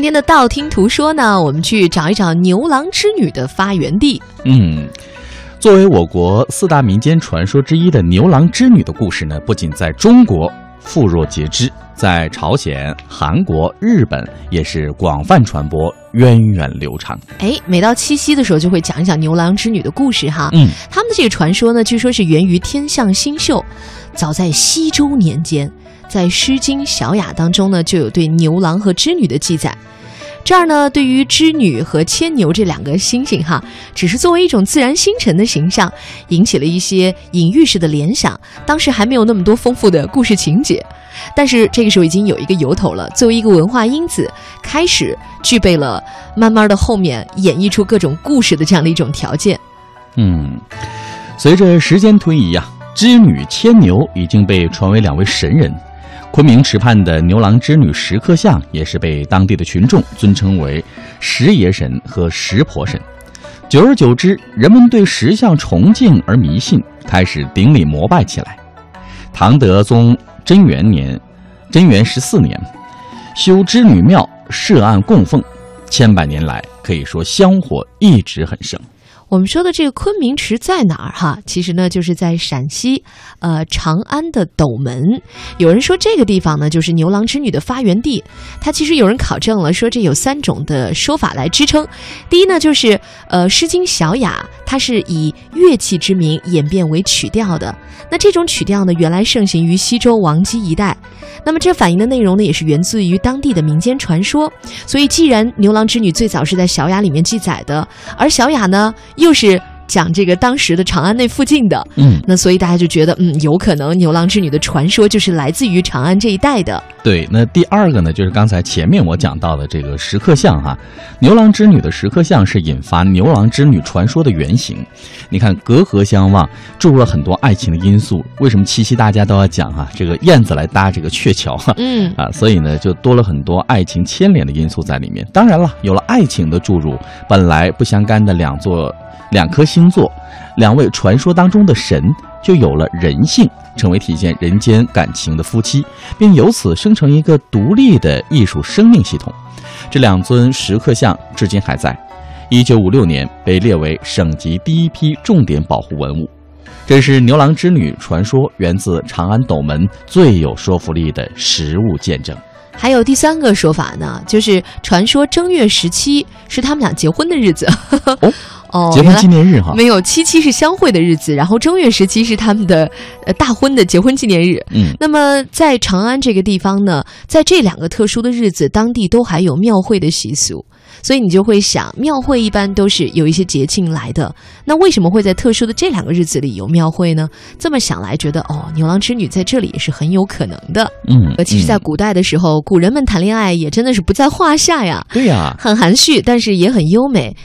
天的道听途说呢，我们去找一找牛郎织女的发源地。嗯，作为我国四大民间传说之一的牛郎织女的故事呢，不仅在中国妇若皆知，在朝鲜、韩国、日本也是广泛传播、源远流长。哎，每到七夕的时候，就会讲一讲牛郎织女的故事哈。嗯，他们的这个传说呢，据说是源于天象星宿，早在西周年间，在《诗经·小雅》当中呢，就有对牛郎和织女的记载。这儿呢，对于织女和牵牛这两个星星哈，只是作为一种自然星辰的形象，引起了一些隐喻式的联想。当时还没有那么多丰富的故事情节，但是这个时候已经有一个由头了，作为一个文化因子，开始具备了慢慢的后面演绎出各种故事的这样的一种条件。嗯，随着时间推移呀，织女牵牛已经被传为两位神人。昆明池畔的牛郎织女石刻像也是被当地的群众尊称为石爷神和石婆神。久而久之，人们对石像崇敬而迷信，开始顶礼膜拜起来。唐德宗贞元年，贞元十四年，修织女庙，设案供奉，千百年来可以说香火一直很盛。我们说的这个昆明池在哪儿哈？其实呢，就是在陕西，呃，长安的斗门。有人说这个地方呢，就是牛郎织女的发源地。它其实有人考证了，说这有三种的说法来支撑。第一呢，就是呃，《诗经·小雅》它是以乐器之名演变为曲调的。那这种曲调呢，原来盛行于西周王姬一代。那么这反映的内容呢，也是源自于当地的民间传说。所以，既然牛郎织女最早是在《小雅》里面记载的，而《小雅》呢，又是讲这个当时的长安那附近的，嗯，那所以大家就觉得，嗯，有可能牛郎织女的传说就是来自于长安这一带的。对，那第二个呢，就是刚才前面我讲到的这个石刻像哈，牛郎织女的石刻像是引发牛郎织女传说的原型。你看，隔河相望，注入了很多爱情的因素。为什么七夕大家都要讲哈，这个燕子来搭这个鹊桥哈，嗯啊，所以呢，就多了很多爱情牵连的因素在里面。当然了，有了爱情的注入，本来不相干的两座、两颗星座，两位传说当中的神，就有了人性，成为体现人间感情的夫妻，并由此生成一个独立的艺术生命系统。这两尊石刻像至今还在，一九五六年被列为省级第一批重点保护文物。这是牛郎织女传说源自长安斗门最有说服力的实物见证。还有第三个说法呢，就是传说正月十七是他们俩结婚的日子。哦 哦，结婚纪念日哈，没有七七是相会的日子，然后正月十七是他们的呃大婚的结婚纪念日。嗯，那么在长安这个地方呢，在这两个特殊的日子，当地都还有庙会的习俗，所以你就会想，庙会一般都是有一些节庆来的，那为什么会在特殊的这两个日子里有庙会呢？这么想来，觉得哦，牛郎织女在这里也是很有可能的。嗯，呃，其实，在嗯古代的时候，古人们谈恋爱也真的是不在话下呀，对呀、很含蓄，但是也很优美。